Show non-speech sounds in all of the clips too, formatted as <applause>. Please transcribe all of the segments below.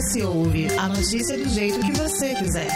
Desce e ouve a notícia do jeito que você quiser.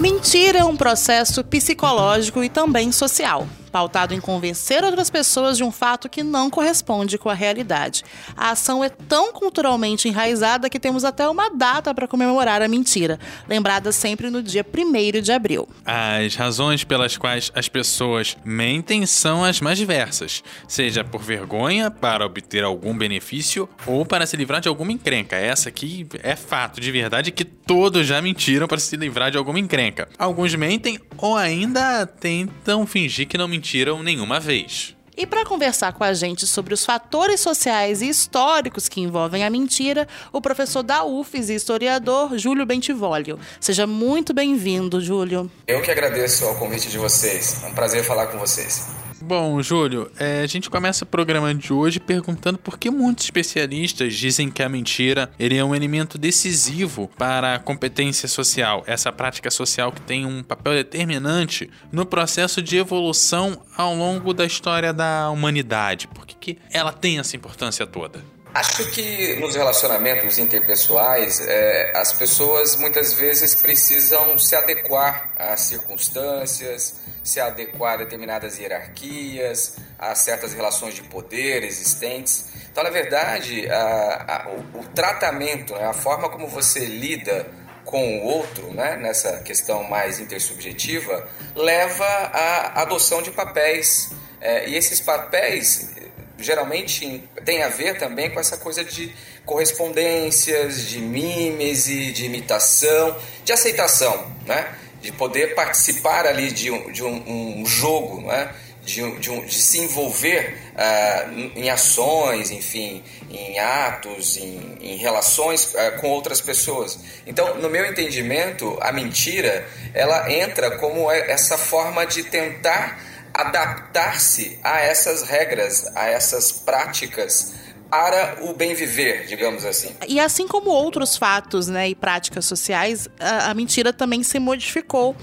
Mentira é um processo psicológico e também social pautado em convencer outras pessoas de um fato que não corresponde com a realidade. A ação é tão culturalmente enraizada que temos até uma data para comemorar a mentira, lembrada sempre no dia 1 de abril. As razões pelas quais as pessoas mentem são as mais diversas, seja por vergonha, para obter algum benefício ou para se livrar de alguma encrenca. Essa aqui é fato de verdade que todos já mentiram para se livrar de alguma encrenca. Alguns mentem ou ainda tentam fingir que não mentiram mentiram nenhuma vez. E para conversar com a gente sobre os fatores sociais e históricos que envolvem a mentira, o professor da UFES e historiador Júlio Bentivolio. Seja muito bem-vindo, Júlio. Eu que agradeço ao convite de vocês. É um prazer falar com vocês. Bom, Júlio, é, a gente começa o programa de hoje perguntando por que muitos especialistas dizem que a mentira ele é um elemento decisivo para a competência social, essa prática social que tem um papel determinante no processo de evolução ao longo da história da humanidade. Por que, que ela tem essa importância toda? Acho que nos relacionamentos interpessoais, é, as pessoas muitas vezes precisam se adequar às circunstâncias, se adequar a determinadas hierarquias, a certas relações de poder existentes. Então, na verdade, a, a, o, o, tratamento, né, a forma como você lida com o outro, né, nessa questão mais intersubjetiva, leva à adoção de papéis. É, e esses papéis geralmente tem a ver também com essa coisa de correspondências, de mímese, de imitação, de aceitação, né? de poder participar ali de um, de um, um jogo, né? de, de, um, de se envolver uh, em ações, enfim, em atos, em, em relações uh, com outras pessoas. Então, no meu entendimento, a mentira ela entra como essa forma de tentar adaptar-se a essas regras, a essas práticas para o bem viver, digamos assim. E assim como outros fatos né, e práticas sociais, a, a mentira também se modificou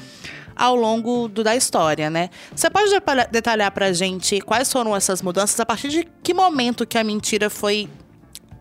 ao longo do, da história, né? Você pode detalhar para a gente quais foram essas mudanças, a partir de que momento que a mentira foi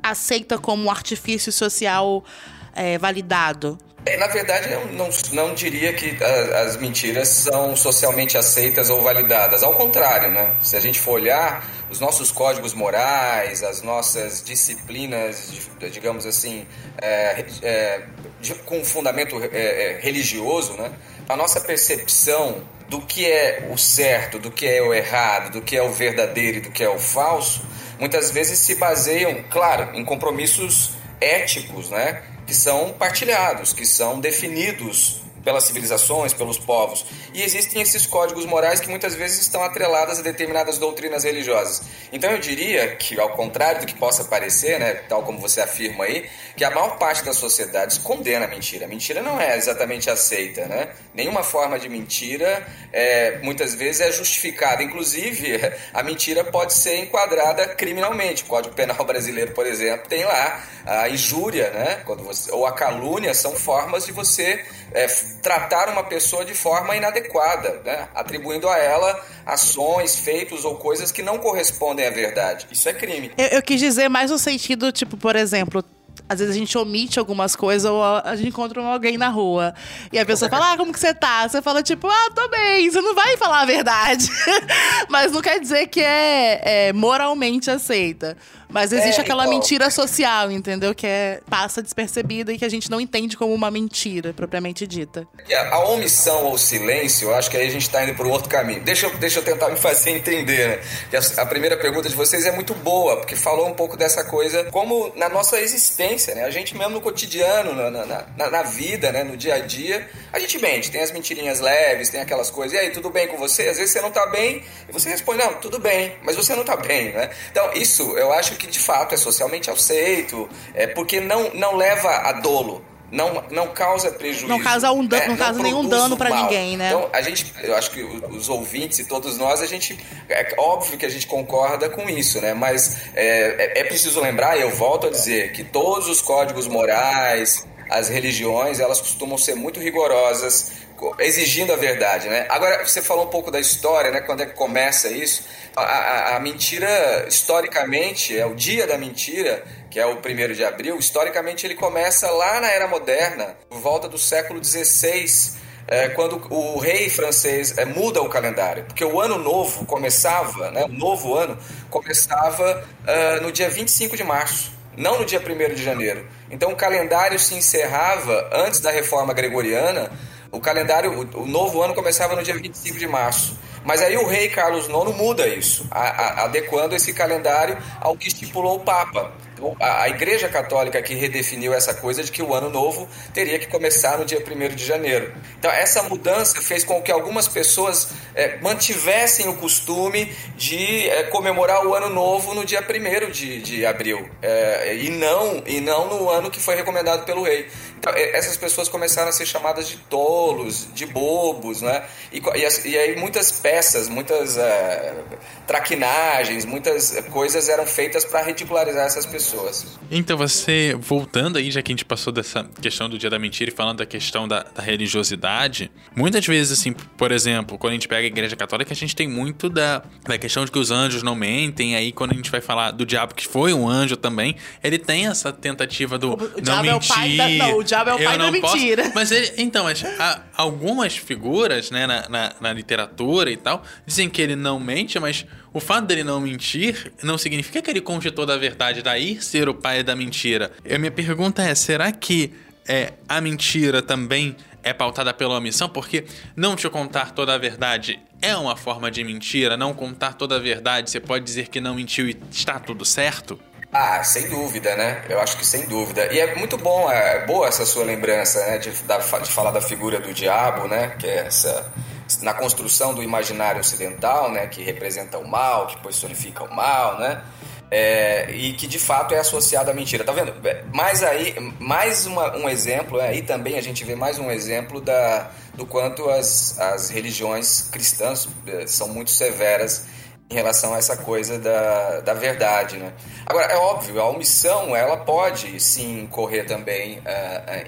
aceita como um artifício social é, validado? É, na verdade, eu não, não diria que as mentiras são socialmente aceitas ou validadas. Ao contrário, né? Se a gente for olhar os nossos códigos morais, as nossas disciplinas, digamos assim, é, é, de, com fundamento é, é, religioso, né? a nossa percepção do que é o certo, do que é o errado, do que é o verdadeiro e do que é o falso, muitas vezes se baseiam, claro, em compromissos éticos, né? Que são partilhados, que são definidos pelas civilizações, pelos povos. E existem esses códigos morais que muitas vezes estão atrelados a determinadas doutrinas religiosas. Então eu diria que, ao contrário do que possa parecer, né, tal como você afirma aí, que a maior parte das sociedades condena a mentira. A mentira não é exatamente aceita, né? Nenhuma forma de mentira é, muitas vezes é justificada. Inclusive, <laughs> a mentira pode ser enquadrada criminalmente. O Código Penal brasileiro, por exemplo, tem lá a injúria, né? Quando você, ou a calúnia são formas de você é, tratar uma pessoa de forma inadequada, né? atribuindo a ela ações, feitos ou coisas que não correspondem à verdade. Isso é crime. Eu, eu quis dizer mais no sentido, tipo, por exemplo, às vezes a gente omite algumas coisas ou a gente encontra alguém na rua e a pessoa fala, ah, como que você tá? Você fala, tipo, ah, tô bem. Você não vai falar a verdade. <laughs> Mas não quer dizer que é, é moralmente aceita. Mas existe é, aquela igual. mentira social, entendeu? Que é, passa despercebida e que a gente não entende como uma mentira propriamente dita. A omissão ou silêncio, eu acho que aí a gente está indo por um outro caminho. Deixa eu, deixa eu tentar me fazer entender, né? A, a primeira pergunta de vocês é muito boa, porque falou um pouco dessa coisa como na nossa existência, né? A gente mesmo no cotidiano, na, na, na, na vida, né? no dia a dia, a gente mente. Tem as mentirinhas leves, tem aquelas coisas. E aí, tudo bem com você? Às vezes você não está bem e você responde, não, tudo bem, mas você não está bem, né? Então, isso eu acho que de fato é socialmente aceito, é porque não, não leva a dolo. Não, não causa prejuízo. Não causa, um dan né? não causa nenhum dano para ninguém, né? Então, a gente, eu acho que os ouvintes e todos nós, a gente, é óbvio que a gente concorda com isso, né? Mas é, é, é preciso lembrar, e eu volto a dizer, que todos os códigos morais, as religiões elas costumam ser muito rigorosas, exigindo a verdade, né? Agora você falou um pouco da história, né? Quando é que começa isso? A, a, a mentira, historicamente, é o dia da mentira, que é o primeiro de abril. Historicamente, ele começa lá na Era Moderna, por volta do século XVI é, quando o rei francês é, muda o calendário, porque o ano novo começava, né, o novo ano começava uh, no dia 25 de março, não no dia 1 de janeiro. Então o calendário se encerrava antes da reforma gregoriana, o calendário, o, novo ano começava no dia 25 de março. Mas aí o rei Carlos IX muda isso, a, a, adequando esse calendário ao que estipulou o Papa. Então, a, a, Igreja Católica que redefiniu essa coisa de que o ano novo teria que começar no dia 1 de janeiro. Então, essa mudança fez com que algumas pessoas é, mantivessem o costume de é, comemorar o ano novo no dia 1 de, de abril, é, e, não, e não no ano que foi recomendado pelo rei. Então, essas pessoas começaram a ser chamadas de tolos, de bobos, né? E, e, e aí muitas peças, muitas é, traquinagens, muitas coisas eram feitas para ridicularizar essas pessoas. Então você, voltando aí, já que a gente passou dessa questão do dia da mentira e falando da questão da, da religiosidade, muitas vezes, assim, por exemplo, quando a gente pega a igreja católica, a gente tem muito da, da questão de que os anjos não mentem, aí quando a gente vai falar do diabo que foi um anjo também, ele tem essa tentativa do o não mentir. É o, da, não, o diabo é o pai da mentira. Posso, mas ele, então, mas, há, algumas figuras, né, na, na, na literatura e tal, dizem que ele não mente, mas o fato dele não mentir não significa que ele conte toda a verdade, daí ser o pai da mentira. E a minha pergunta é: será que é, a mentira também é pautada pela omissão? Porque não te contar toda a verdade é uma forma de mentira, não contar toda a verdade, você pode dizer que não mentiu e está tudo certo? Ah, sem dúvida, né? Eu acho que sem dúvida. E é muito bom, é boa essa sua lembrança, né? De, de falar da figura do diabo, né? Que é essa na construção do imaginário ocidental, né, que representa o mal, que personifica o mal, né, é, e que de fato é associado à mentira. Tá vendo? É, mais aí, mais uma, um exemplo, é, aí também a gente vê mais um exemplo da, do quanto as, as religiões cristãs é, são muito severas em relação a essa coisa da, da verdade, né? Agora, é óbvio, a omissão, ela pode, sim, correr também uh,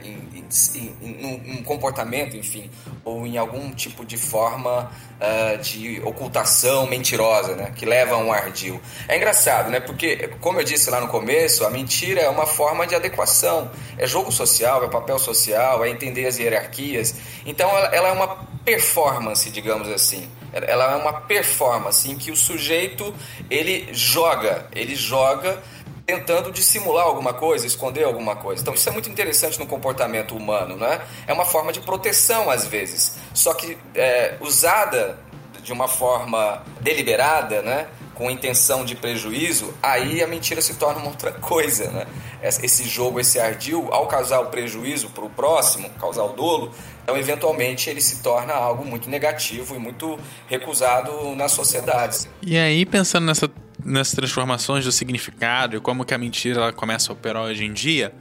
em, em, em, um comportamento, enfim, ou em algum tipo de forma uh, de ocultação mentirosa, né? Que leva a um ardil. É engraçado, né? Porque, como eu disse lá no começo, a mentira é uma forma de adequação. É jogo social, é papel social, é entender as hierarquias. Então, ela, ela é uma performance, digamos assim ela é uma performance em que o sujeito ele joga, ele joga tentando dissimular alguma coisa, esconder alguma coisa. Então isso é muito interessante no comportamento humano, né? É uma forma de proteção às vezes, só que é, usada de uma forma deliberada, né? Com intenção de prejuízo, aí a mentira se torna uma outra coisa, né? Esse jogo, esse ardil, ao causar o prejuízo para o próximo, causar o dolo, então, eventualmente, ele se torna algo muito negativo e muito recusado nas sociedades. E aí, pensando nessa, nessas transformações do significado e como que a mentira ela começa a operar hoje em dia,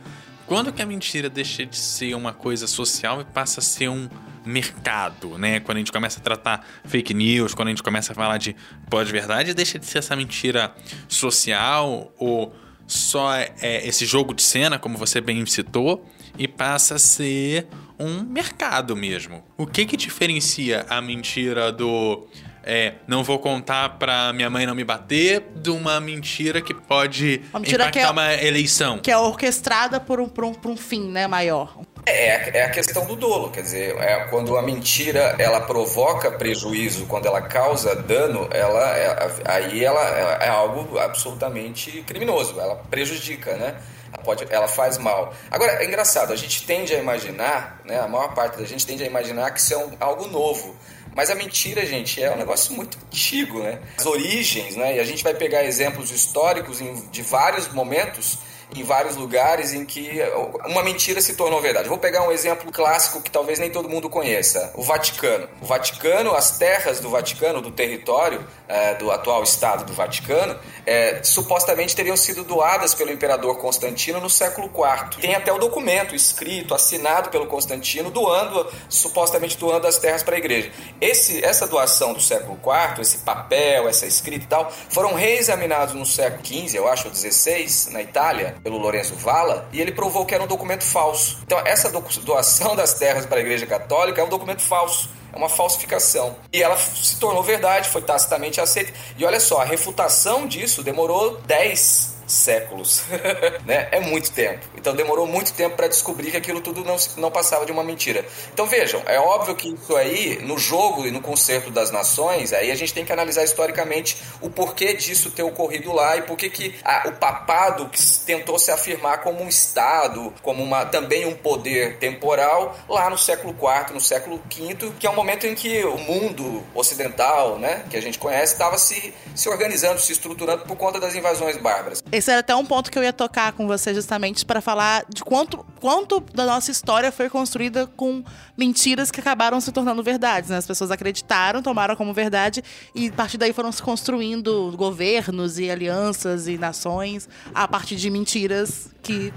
quando que a mentira deixa de ser uma coisa social e passa a ser um mercado, né? Quando a gente começa a tratar fake news, quando a gente começa a falar de pós-verdade, deixa de ser essa mentira social ou só é, esse jogo de cena, como você bem citou, e passa a ser um mercado mesmo. O que que diferencia a mentira do é, não vou contar pra minha mãe não me bater, de uma mentira que pode uma mentira impactar que é, uma eleição. Que é orquestrada por um, por um, por um fim, né, maior. É, é a questão do dolo, quer dizer, é, quando a mentira ela provoca prejuízo, quando ela causa dano, ela é, aí ela é, é algo absolutamente criminoso, ela prejudica, né? Ela, pode, ela faz mal. Agora, é engraçado, a gente tende a imaginar, né, a maior parte da gente tende a imaginar que isso é um, algo novo. Mas a mentira, gente, é um negócio muito antigo, né? As origens, né? E a gente vai pegar exemplos históricos de vários momentos em vários lugares em que uma mentira se tornou verdade. Vou pegar um exemplo clássico que talvez nem todo mundo conheça: o Vaticano. O Vaticano, as terras do Vaticano, do território é, do atual Estado do Vaticano, é, supostamente teriam sido doadas pelo imperador Constantino no século IV. Tem até o documento escrito, assinado pelo Constantino, doando, supostamente doando as terras para a igreja. Esse, essa doação do século IV, esse papel, essa escrita e tal, foram reexaminados no século XV, eu acho, ou XVI, na Itália, pelo Lourenço Vala e ele provou que era um documento falso. Então, essa doação das terras para a Igreja Católica é um documento falso. É uma falsificação. E ela se tornou verdade, foi tacitamente aceita. E olha só, a refutação disso demorou 10 séculos. <laughs> né? É muito tempo. Então demorou muito tempo para descobrir que aquilo tudo não, não passava de uma mentira. Então vejam, é óbvio que isso aí, no jogo e no concerto das nações, aí a gente tem que analisar historicamente o porquê disso ter ocorrido lá e por que o papado que tentou se afirmar como um Estado, como uma, também um poder temporal, lá no século IV, no século V, que é um momento em que o mundo ocidental, né, que a gente conhece, estava se, se organizando, se estruturando por conta das invasões bárbaras. Esse era até um ponto que eu ia tocar com você justamente para falar de quanto, quanto da nossa história foi construída com mentiras que acabaram se tornando verdades. Né? As pessoas acreditaram, tomaram como verdade e a partir daí foram se construindo governos e alianças e nações a partir de mentiras que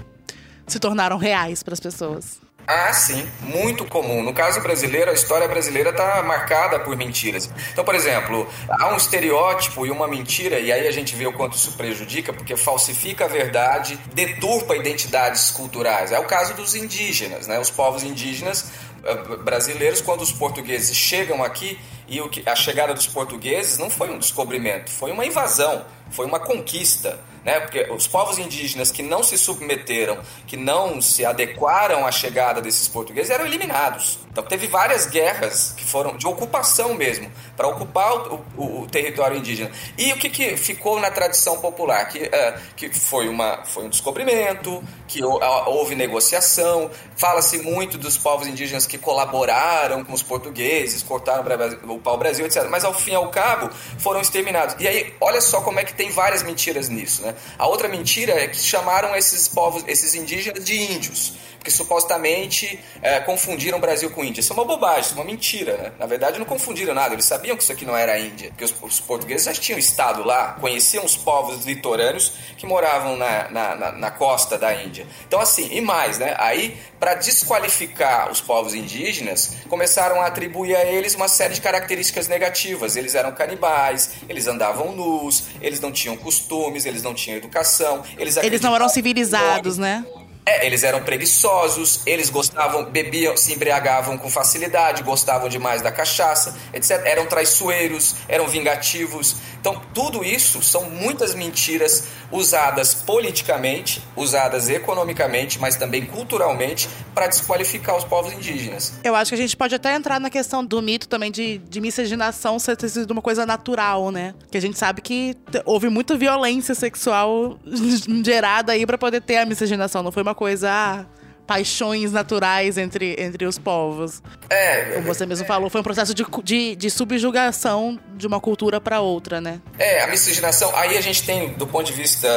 se tornaram reais para as pessoas. Ah, sim, muito comum. No caso brasileiro, a história brasileira está marcada por mentiras. Então, por exemplo, há um estereótipo e uma mentira, e aí a gente vê o quanto isso prejudica, porque falsifica a verdade, deturpa identidades culturais. É o caso dos indígenas, né? Os povos indígenas eh, brasileiros, quando os portugueses chegam aqui, e a chegada dos portugueses não foi um descobrimento, foi uma invasão, foi uma conquista né? Porque os povos indígenas que não se submeteram, que não se adequaram à chegada desses portugueses, eram eliminados. Então teve várias guerras que foram de ocupação mesmo, para ocupar o, o, o, território indígena. E o que, que ficou na tradição popular? Que, uh, que foi, uma, foi um descobrimento, que houve negociação. Fala-se muito dos povos indígenas que colaboraram com os portugueses, cortaram o pau-brasil, etc. Mas ao fim e ao cabo foram exterminados. E aí, olha só como é que tem várias mentiras nisso. Né? A outra mentira é que chamaram esses povos, esses indígenas de índios porque supostamente é, confundiram o Brasil com Índia. Isso é uma bobagem, isso é uma mentira, né? Na verdade, não confundiram nada, eles sabiam que isso aqui não era a Índia, porque os, os portugueses já tinham estado lá, conheciam os povos litorâneos que moravam na, na, na, na costa da Índia. Então, assim, e mais, né? Aí, para desqualificar os povos indígenas, começaram a atribuir a eles uma série de características negativas. Eles eram canibais, eles andavam nus, eles não tinham costumes, eles não tinham educação, eles Eles não eram civilizados, né? É, eles eram preguiçosos, eles gostavam, bebiam, se embriagavam com facilidade, gostavam demais da cachaça, etc. Eram traiçoeiros, eram vingativos. Então, tudo isso são muitas mentiras usadas politicamente, usadas economicamente, mas também culturalmente, para desqualificar os povos indígenas. Eu acho que a gente pode até entrar na questão do mito também de, de miscigenação ser sido uma coisa natural, né? Que a gente sabe que houve muita violência sexual <laughs> gerada aí para poder ter a miscigenação. Não foi uma coisa. Ah, paixões naturais entre, entre os povos. É. Como você mesmo falou, foi um processo de, de, de subjugação de uma cultura para outra, né? É, a miscigenação. Aí a gente tem, do ponto de vista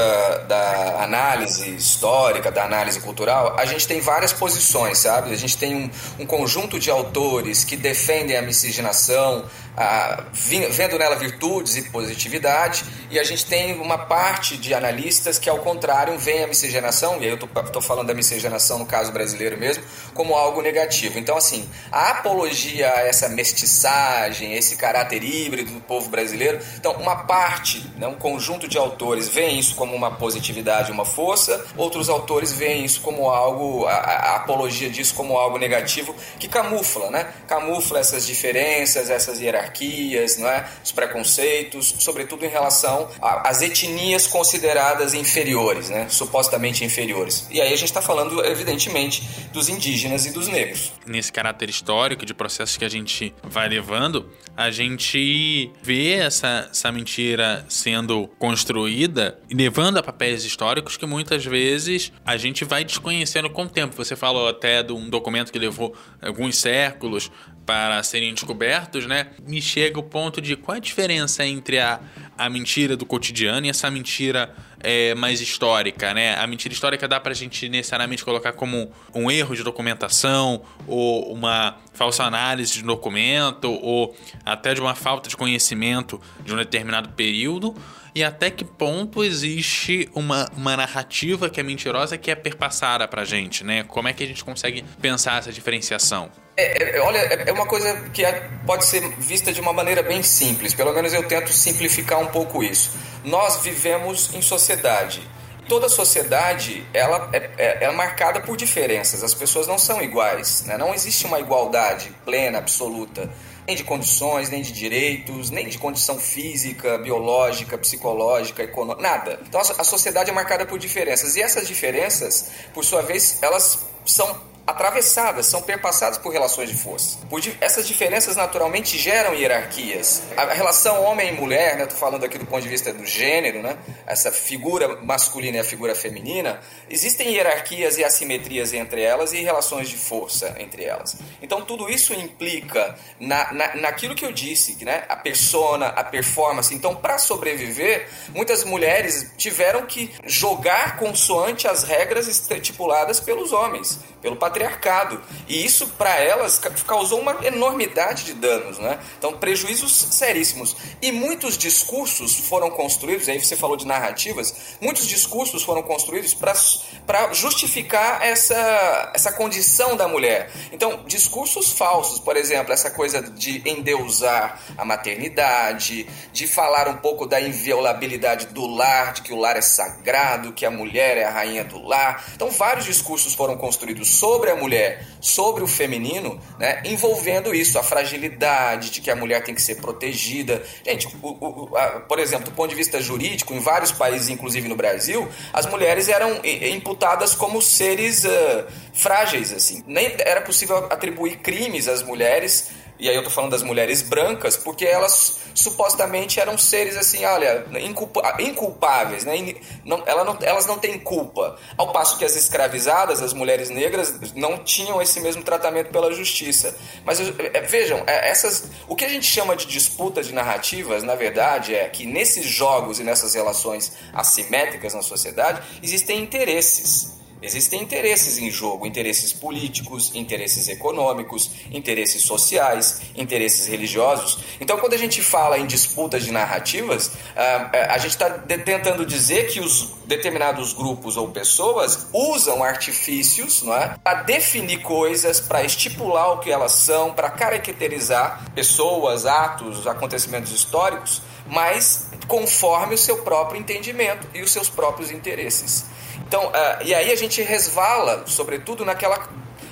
da análise histórica, da análise cultural, a gente tem várias posições, sabe? A gente tem um, um conjunto de autores que defendem a miscigenação a, vendo nela virtudes e positividade, e a gente tem uma parte de analistas que, ao contrário, veem a miscigenação, e aí eu estou falando da miscigenação no caso brasileiro mesmo, como algo negativo. Então, assim, a apologia a essa mestiçagem, esse caráter híbrido do povo brasileiro, então, uma parte, né, um conjunto de autores veem isso como uma positividade, uma força, outros autores veem isso como algo, a, a apologia disso como algo negativo, que camufla, né? Camufla essas diferenças, essas hierarquias hierarquias, não é? os preconceitos, sobretudo em relação às etnias consideradas inferiores, né? supostamente inferiores. E aí a gente está falando, evidentemente, dos indígenas e dos negros. Nesse caráter histórico de processos que a gente vai levando, a gente vê essa, essa mentira sendo construída e levando a papéis históricos que muitas vezes a gente vai desconhecendo com o tempo. Você falou até de um documento que levou alguns séculos para serem descobertos, né? Me chega o ponto de qual a diferença entre a, a mentira do cotidiano e essa mentira é, mais histórica, né? A mentira histórica dá para a gente necessariamente colocar como um erro de documentação ou uma falsa análise de documento ou até de uma falta de conhecimento de um determinado período e até que ponto existe uma, uma narrativa que é mentirosa que é perpassada pra gente, né? Como é que a gente consegue pensar essa diferenciação? É, é, olha, é, é uma coisa que é, pode ser vista de uma maneira bem simples, pelo menos eu tento simplificar um pouco isso. Nós vivemos em sociedade toda sociedade ela é, é, é, marcada por diferenças. As pessoas não são iguais, né? não existe uma igualdade plena, absoluta, nem de condições, nem de direitos, nem de condição física, biológica, psicológica, econômica, nada. Então a sociedade é marcada por diferenças e essas diferenças, por sua vez, elas são atravessadas, são perpassadas por relações de força. Essas diferenças naturalmente geram hierarquias. A relação homem e mulher, né, estou falando aqui do ponto de vista do gênero, né, essa figura masculina e a figura feminina, existem hierarquias e assimetrias entre elas e relações de força entre elas. Então tudo isso implica na, na, naquilo que eu disse, né, a persona, a performance. Então para sobreviver, muitas mulheres tiveram que jogar consoante as regras estipuladas pelos homens, pelo patriarcado patriarcado. E isso, para elas, causou uma enormidade de danos, né? Então, prejuízos seríssimos. E muitos discursos foram construídos, aí você falou de narrativas, muitos discursos foram construídos para justificar essa, essa condição da mulher. Então, discursos falsos, por exemplo, essa coisa de endeusar a maternidade, de falar um pouco da inviolabilidade do lar, de que o lar é sagrado, que a mulher é a rainha do lar. Então, vários discursos foram construídos sobre sobre a mulher, sobre o feminino, né, envolvendo isso, a fragilidade de que a mulher tem que ser protegida. Gente, o, o, a, por exemplo, do ponto de vista jurídico, em vários países, inclusive no Brasil, as mulheres eram imputadas como seres uh, frágeis, assim. Nem era possível atribuir crimes às mulheres e aí eu tô falando das mulheres brancas, porque elas supostamente eram seres assim, olha, inculpa, inculpáveis, né? Não, ela não, elas não têm culpa. Ao passo que as escravizadas, as mulheres negras, não tinham esse mesmo tratamento pela justiça. Mas é, vejam, é, essas, o que a gente chama de disputa de narrativas, na verdade, é que nesses jogos e nessas relações assimétricas na sociedade existem interesses. Existem interesses em jogo, interesses políticos, interesses econômicos, interesses sociais, interesses religiosos. Então, quando a gente fala em disputas de narrativas, ah, a gente está tentando dizer que os determinados grupos ou pessoas usam artifícios é, para definir coisas, para estipular o que elas são, para caracterizar pessoas, atos, acontecimentos históricos, mas conforme o seu próprio entendimento e os seus próprios interesses. Então, uh, e aí a gente resvala, sobretudo, naquela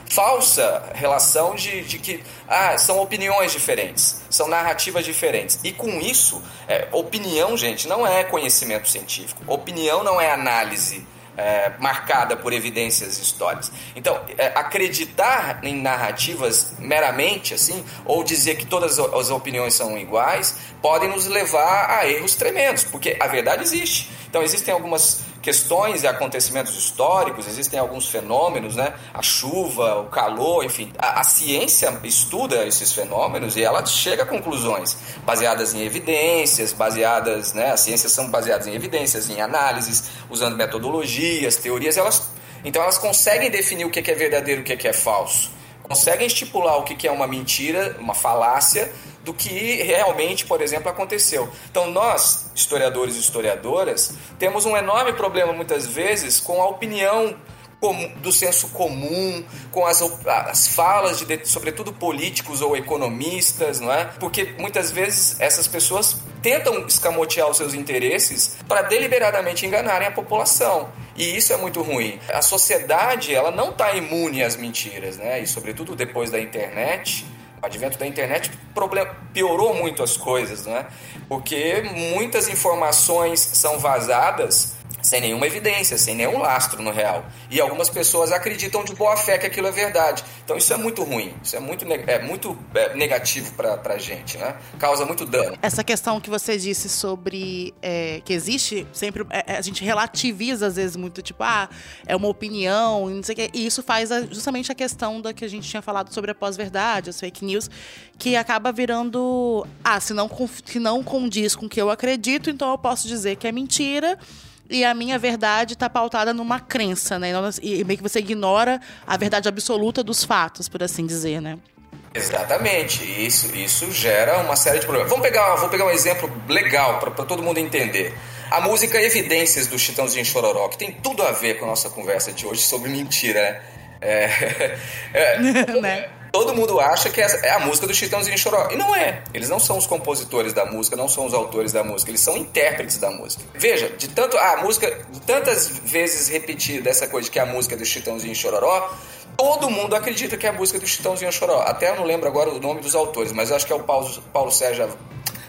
falsa relação de, de que ah, são opiniões diferentes, são narrativas diferentes. E com isso, é, opinião, gente, não é conhecimento científico. Opinião não é análise é, marcada por evidências históricas. Então, é, acreditar em narrativas meramente assim, ou dizer que todas as opiniões são iguais, podem nos levar a erros tremendos, porque a verdade existe. Então, existem algumas questões e acontecimentos históricos, existem alguns fenômenos, né? A chuva, o calor, enfim. A, a, ciência estuda esses fenômenos e ela chega a conclusões baseadas em evidências, baseadas, né? As ciências são baseadas em evidências, em análises, usando metodologias, teorias. Elas, então elas conseguem definir o que é verdadeiro e o que é falso. Conseguem estipular o que é uma mentira, uma falácia do que realmente, por exemplo, aconteceu. Então, nós, historiadores e historiadoras, temos um enorme problema muitas vezes com a opinião do senso comum, com as, as falas de, sobretudo políticos ou economistas, não é? Porque muitas vezes essas pessoas tentam escamotear os seus interesses para deliberadamente enganarem a população. E isso é muito ruim. A sociedade, ela não está imune às mentiras, né? E sobretudo depois da internet, advento da internet piorou muito as coisas, né? Porque muitas informações são vazadas sem nenhuma evidência, sem nenhum lastro no real. E algumas pessoas acreditam de boa fé que aquilo é verdade. Então isso é muito ruim, isso é muito, é muito é, negativo para a gente, né? Causa muito dano. Essa questão que você disse sobre é, que existe sempre, é, é, a gente relativiza às vezes muito, tipo, ah, é uma opinião, não sei o quê. E isso faz a, justamente a questão da que a gente tinha falado sobre a pós-verdade, as fake news, que acaba virando, ah, se não, se não condiz com o que eu acredito, então eu posso dizer que é mentira e a minha verdade está pautada numa crença, né? E meio que você ignora a verdade absoluta dos fatos, por assim dizer, né? Exatamente, isso, isso gera uma série de problemas. Vamos pegar, vou pegar um exemplo legal para todo mundo entender. A música Evidências do Chitãozinho Chororó, que tem tudo a ver com a nossa conversa de hoje sobre mentira, né? É, <laughs> é, <laughs> né? Todo mundo acha que é a música do Chitãozinho Choró. E não é. Eles não são os compositores da música, não são os autores da música, eles são intérpretes da música. Veja, de tanto a música, de tantas vezes repetida essa coisa de que a música é do Chitãozinho Chororó, todo mundo acredita que é a música do Chitãozinho Choró. Até eu não lembro agora o nome dos autores, mas eu acho que é o Paulo, Paulo Sérgio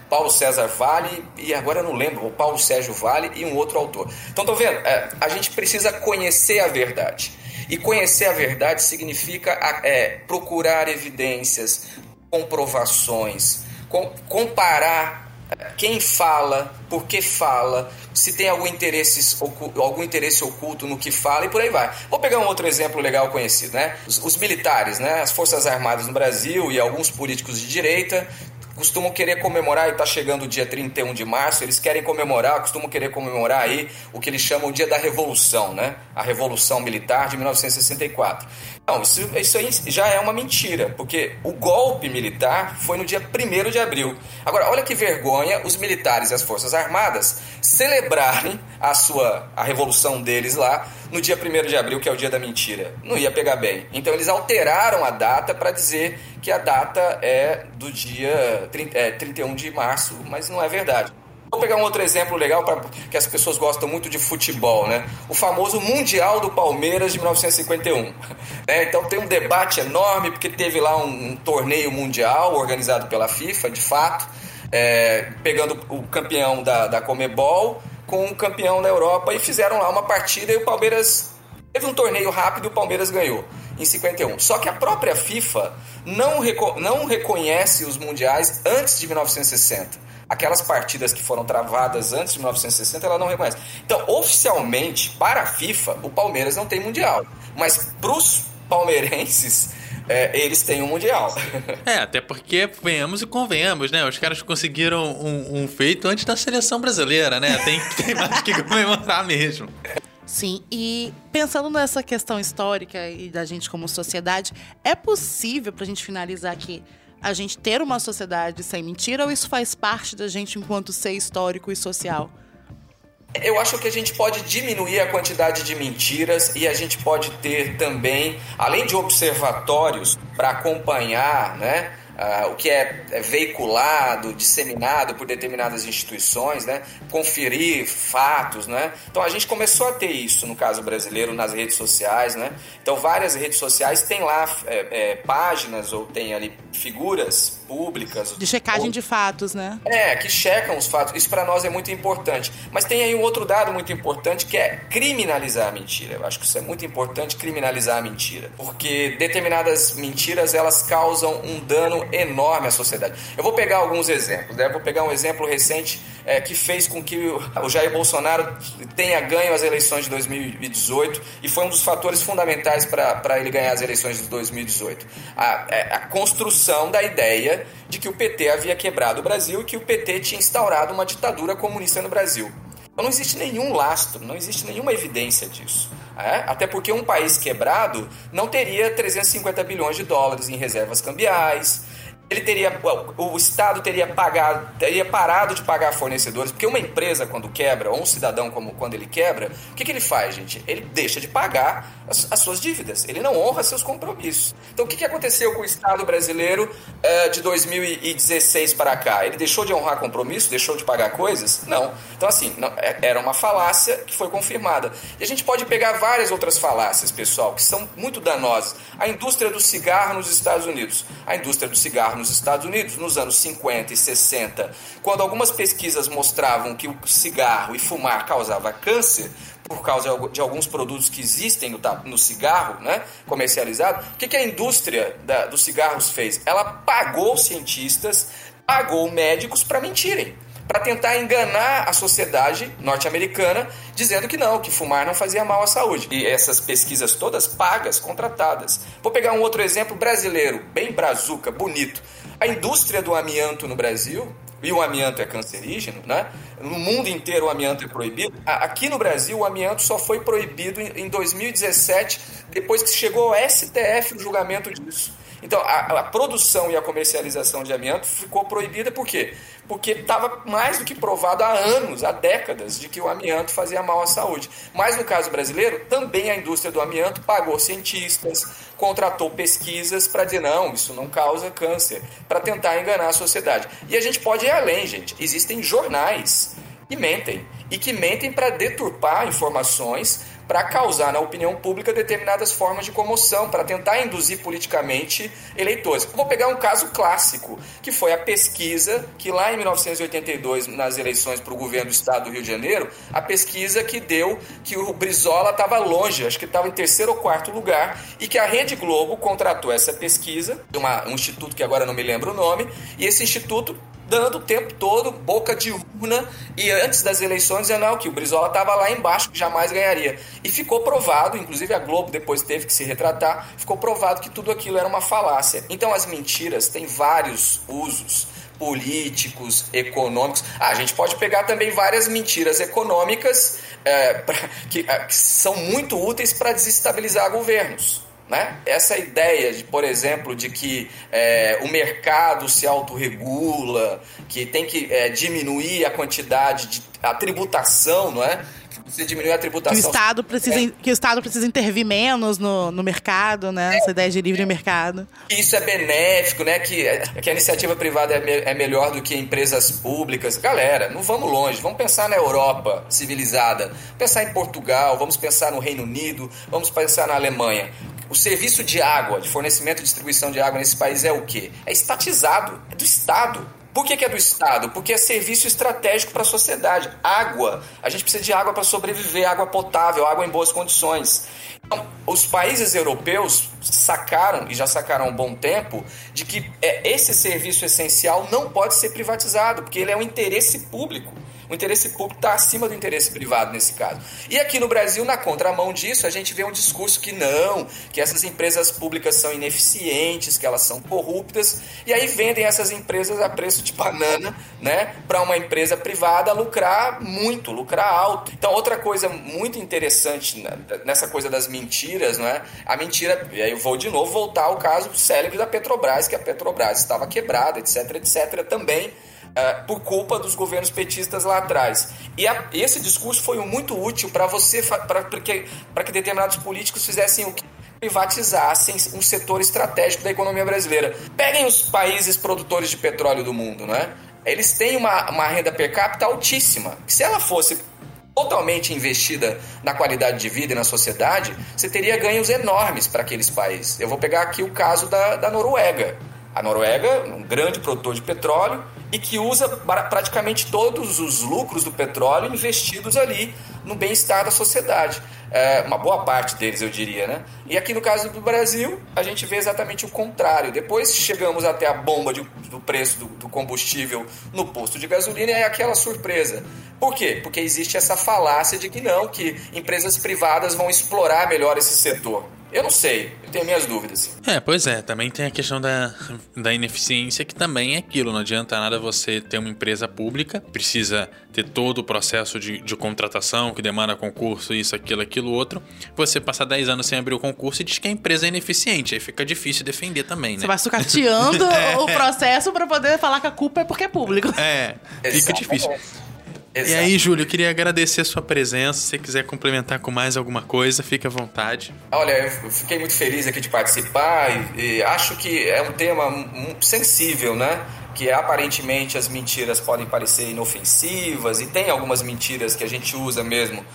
Paulo César Vale e agora eu não lembro, o Paulo Sérgio Vale e um outro autor. Então, tô vendo? É, a gente precisa conhecer a verdade. E conhecer a verdade significa é, procurar evidências, comprovações, com, comparar é, quem fala, por que fala, se tem algum interesse, algum interesse oculto no que fala e por aí vai. Vou pegar um outro exemplo legal conhecido, né? Os, os militares, né? As Forças Armadas no Brasil e alguns políticos de direita costumam querer comemorar, e está chegando o dia 31 de março, eles querem comemorar, costumam querer comemorar aí o que eles chamam o dia da Revolução, né? A Revolução Militar de 1964. Não, isso, isso aí já é uma mentira, porque o golpe militar foi no dia 1 de abril. Agora, olha que vergonha os militares e as Forças Armadas celebrarem a sua a revolução deles lá no dia 1 de abril, que é o dia da mentira. Não ia pegar bem. Então eles alteraram a data para dizer que a data é do dia 30, é, 31 de março, mas não é verdade. Vou pegar um outro exemplo legal para que as pessoas gostam muito de futebol, né? O famoso Mundial do Palmeiras de 1951. <laughs> É, então tem um debate enorme porque teve lá um, um torneio mundial organizado pela FIFA, de fato, é, pegando o campeão da, da Comebol com o campeão da Europa e fizeram lá uma partida e o Palmeiras teve um torneio rápido e o Palmeiras ganhou em 51. Só que a própria FIFA não, reco não reconhece os mundiais antes de 1960. Aquelas partidas que foram travadas antes de 1960, ela não reconhece. Então, oficialmente, para a FIFA, o Palmeiras não tem mundial. Mas para os palmeirenses, é, eles têm um Mundial. É, até porque, venhamos e convenhamos, né? Os caras conseguiram um, um feito antes da seleção brasileira, né? Tem, <laughs> tem mais que comemorar mesmo. Sim, e pensando nessa questão histórica e da gente como sociedade, é possível, para a gente finalizar aqui, a gente ter uma sociedade sem mentira ou isso faz parte da gente enquanto ser histórico e social? Eu acho que a gente pode diminuir a quantidade de mentiras e a gente pode ter também, além de observatórios para acompanhar, né? Uh, o que é, é, veiculado, disseminado por determinadas instituições, né? conferir fatos. Né? Então a gente começou a ter isso no caso brasileiro nas redes sociais. Né? Então várias redes sociais têm lá é, é, páginas ou tem ali figuras públicas. De checagem ou... de fatos, né? É, que checam os fatos. Isso para nós é muito importante. Mas tem aí um outro dado muito importante que é criminalizar a mentira. Eu acho que isso é muito importante, criminalizar a mentira. Porque determinadas mentiras elas causam um dano enorme à sociedade. Eu vou pegar alguns exemplos. Né? Eu vou pegar um exemplo recente é, que fez com que o Jair Bolsonaro tenha ganho as eleições de 2018 e foi um dos fatores fundamentais para ele ganhar as eleições de 2018. A, é, a construção da ideia de que o PT havia quebrado o Brasil e que o PT tinha instaurado uma ditadura comunista no Brasil. Então não existe nenhum lastro, não existe nenhuma evidência disso. É? Até porque um país quebrado não teria 350 bilhões de dólares em reservas cambiais, ele teria o Estado teria pagado teria parado de pagar fornecedores porque uma empresa quando quebra ou um cidadão como quando ele quebra o que, que ele faz gente? Ele deixa de pagar as, as, suas dívidas. Ele não honra seus compromissos. Então o que, que aconteceu com o Estado brasileiro uh, de 2016 para cá? Ele deixou de honrar compromisso deixou de pagar coisas? Não. Então assim não, é, era uma falácia que foi confirmada. E a gente pode pegar várias outras falácias pessoal que são muito danosas. A indústria do cigarro nos Estados Unidos. A indústria do cigarro nos Estados Unidos nos anos 50 e 60, quando algumas pesquisas mostravam que o cigarro e fumar causava câncer, por causa de alguns produtos que existem no, cigarro né, comercializado, o que, que a indústria da, dos cigarros fez? Ela pagou cientistas, pagou médicos para mentirem para tentar enganar a sociedade norte-americana, dizendo que não, que fumar não fazia mal à saúde. E essas pesquisas todas pagas, contratadas. Vou pegar um outro exemplo brasileiro, bem brazuca, bonito. A indústria do amianto no Brasil, e o amianto é cancerígeno, né? No mundo inteiro o amianto é proibido. Aqui no Brasil o amianto só foi proibido em 2017, depois que chegou ao STF o julgamento disso. Então, a, a produção e a comercialização de amianto ficou proibida por quê? Porque estava mais do que provado há anos, há décadas, de que o amianto fazia mal à saúde. Mas no caso brasileiro, também a indústria do amianto pagou cientistas, contratou pesquisas para dizer não, isso não causa câncer, para tentar enganar a sociedade. E a gente pode ir além, gente. Existem jornais que mentem e que mentem para deturpar informações para causar na opinião pública determinadas formas de comoção, para tentar induzir politicamente eleitores. Vou pegar um caso clássico, que foi a pesquisa que lá em 1982, nas eleições para o governo do estado do Rio de Janeiro, a pesquisa que deu que o Brizola estava longe, acho que estava em terceiro ou quarto lugar, e que a Rede Globo contratou essa pesquisa, uma, um instituto que agora não me lembro o nome, e esse instituto dando o tempo todo boca de urna e antes das eleições dizendo não, que o Brizola estava lá embaixo, que jamais ganharia. E ficou provado, inclusive a Globo depois teve que se retratar, ficou provado que tudo aquilo era uma falácia. Então as mentiras têm vários usos políticos, econômicos. Ah, a gente pode pegar também várias mentiras econômicas é, <laughs> pra, que, é, que são muito úteis para desestabilizar governos. Né? Essa ideia, de, por exemplo, de que é, o mercado se autorregula, que tem que é, diminuir a quantidade de a tributação, não é? Você diminuir a tributação. Que o Estado precisa, é. que o Estado precisa intervir menos no, no mercado, né? Essa ideia de livre mercado. Isso é benéfico, né? Que, que a iniciativa privada é, me, é melhor do que empresas públicas. Galera, não vamos longe. Vamos pensar na Europa civilizada. Pensar em Portugal, vamos pensar no Reino Unido, vamos pensar na Alemanha. O serviço de água, de fornecimento e distribuição de água nesse país é o quê? É estatizado, é do Estado. Por que, que, é do Estado? Porque é serviço estratégico para a sociedade. Água. A gente precisa de água para sobreviver, água potável, água em boas condições. Então, os países europeus sacaram, e já sacaram há um bom tempo, de que é, esse serviço essencial não pode ser privatizado, porque ele é um interesse público. O interesse público está acima do interesse privado nesse caso. E aqui no Brasil, na contramão disso, a gente vê um discurso que não, que essas empresas públicas são ineficientes, que elas são corruptas, e aí vendem essas empresas a preço de banana, né, para uma empresa privada lucrar muito, lucrar alto. Então, outra coisa muito interessante nessa coisa das mentiras, não é? A mentira, e aí eu vou de novo voltar ao caso célebre da Petrobras, que a Petrobras estava quebrada, etc, etc, também Uh, por culpa dos governos petistas lá atrás. E a, esse discurso foi muito útil para você, para que, que determinados políticos fizessem o que? Privatizassem um setor estratégico da economia brasileira. Peguem os países produtores de petróleo do mundo, né? Eles têm uma, uma renda per capita altíssima. Se ela fosse totalmente investida na qualidade de vida e na sociedade, você teria ganhos enormes para aqueles países. Eu vou pegar aqui o caso da, da Noruega. A Noruega, um grande produtor de petróleo, e que usa praticamente todos os lucros do petróleo investidos ali no bem-estar da sociedade. É, uma boa parte deles, eu diria, né? E aqui no caso do Brasil, a gente vê exatamente o contrário. Depois chegamos até a bomba de, do preço do, do, combustível no posto de gasolina e é aquela surpresa. Por quê? Porque existe essa falácia de que não, que empresas privadas vão explorar melhor esse setor. Eu não sei, eu tenho minhas dúvidas. É, pois é, também tem a questão da, da ineficiência, que também é aquilo. Não adianta nada você ter uma empresa pública, precisa ter todo o processo de, de contratação, que demanda concurso, isso, aquilo, aquilo, outro. Você passar 10 anos sem abrir o concurso e diz que a empresa é ineficiente. Aí fica difícil defender também, né? Você vai sucateando é. <laughs> o processo para poder falar que a culpa é porque é público. É, fica difícil. Exato. E aí, Júlio, eu queria agradecer a sua presença. Se você quiser complementar com mais alguma coisa, fique à vontade. Olha, eu fiquei muito feliz aqui de participar e, e acho que é um tema sensível, né? que aparentemente as mentiras podem parecer inofensivas e tem algumas mentiras que a gente usa mesmo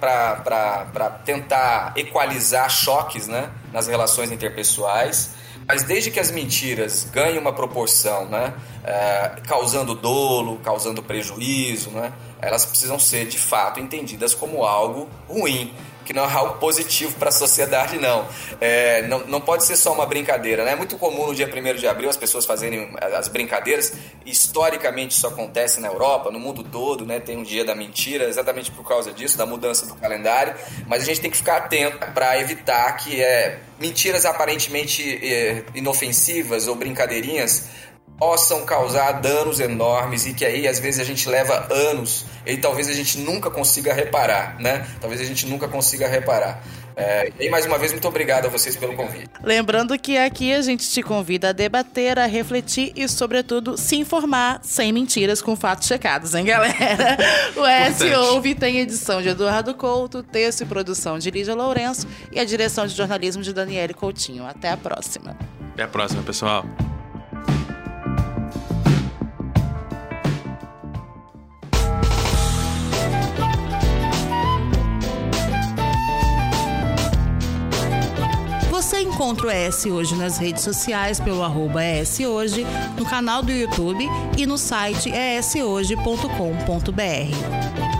para tentar equalizar choques né, nas relações interpessoais. Mas desde que as mentiras ganhem uma proporção, né, é, causando dolo, causando prejuízo, né, elas precisam ser de fato entendidas como algo ruim que não é algo positivo para a sociedade, não. É, não. Não pode ser só uma brincadeira. Né? É muito comum no dia 1 de abril as pessoas fazerem as brincadeiras. Historicamente isso acontece na Europa, no mundo todo, né? tem um dia da mentira, exatamente por causa disso, da mudança do calendário. Mas a gente tem que ficar atento para evitar que é, mentiras aparentemente é, inofensivas ou brincadeirinhas possam causar danos enormes e que aí às vezes a gente leva anos e talvez a gente nunca consiga reparar, né? Talvez a gente nunca consiga reparar. É, e mais uma vez, muito obrigado a vocês pelo convite. Lembrando que aqui a gente te convida a debater, a refletir e, sobretudo, se informar sem mentiras com fatos checados, hein, galera? <laughs> O S Ouve tem edição de Eduardo Couto, texto e produção de Lídia Lourenço e a direção de jornalismo de Daniele Coutinho. Até a próxima. Até a próxima, pessoal. Encontra o ES Hoje nas redes sociais pelo arroba ES Hoje, no canal do YouTube e no site eshoje.com.br.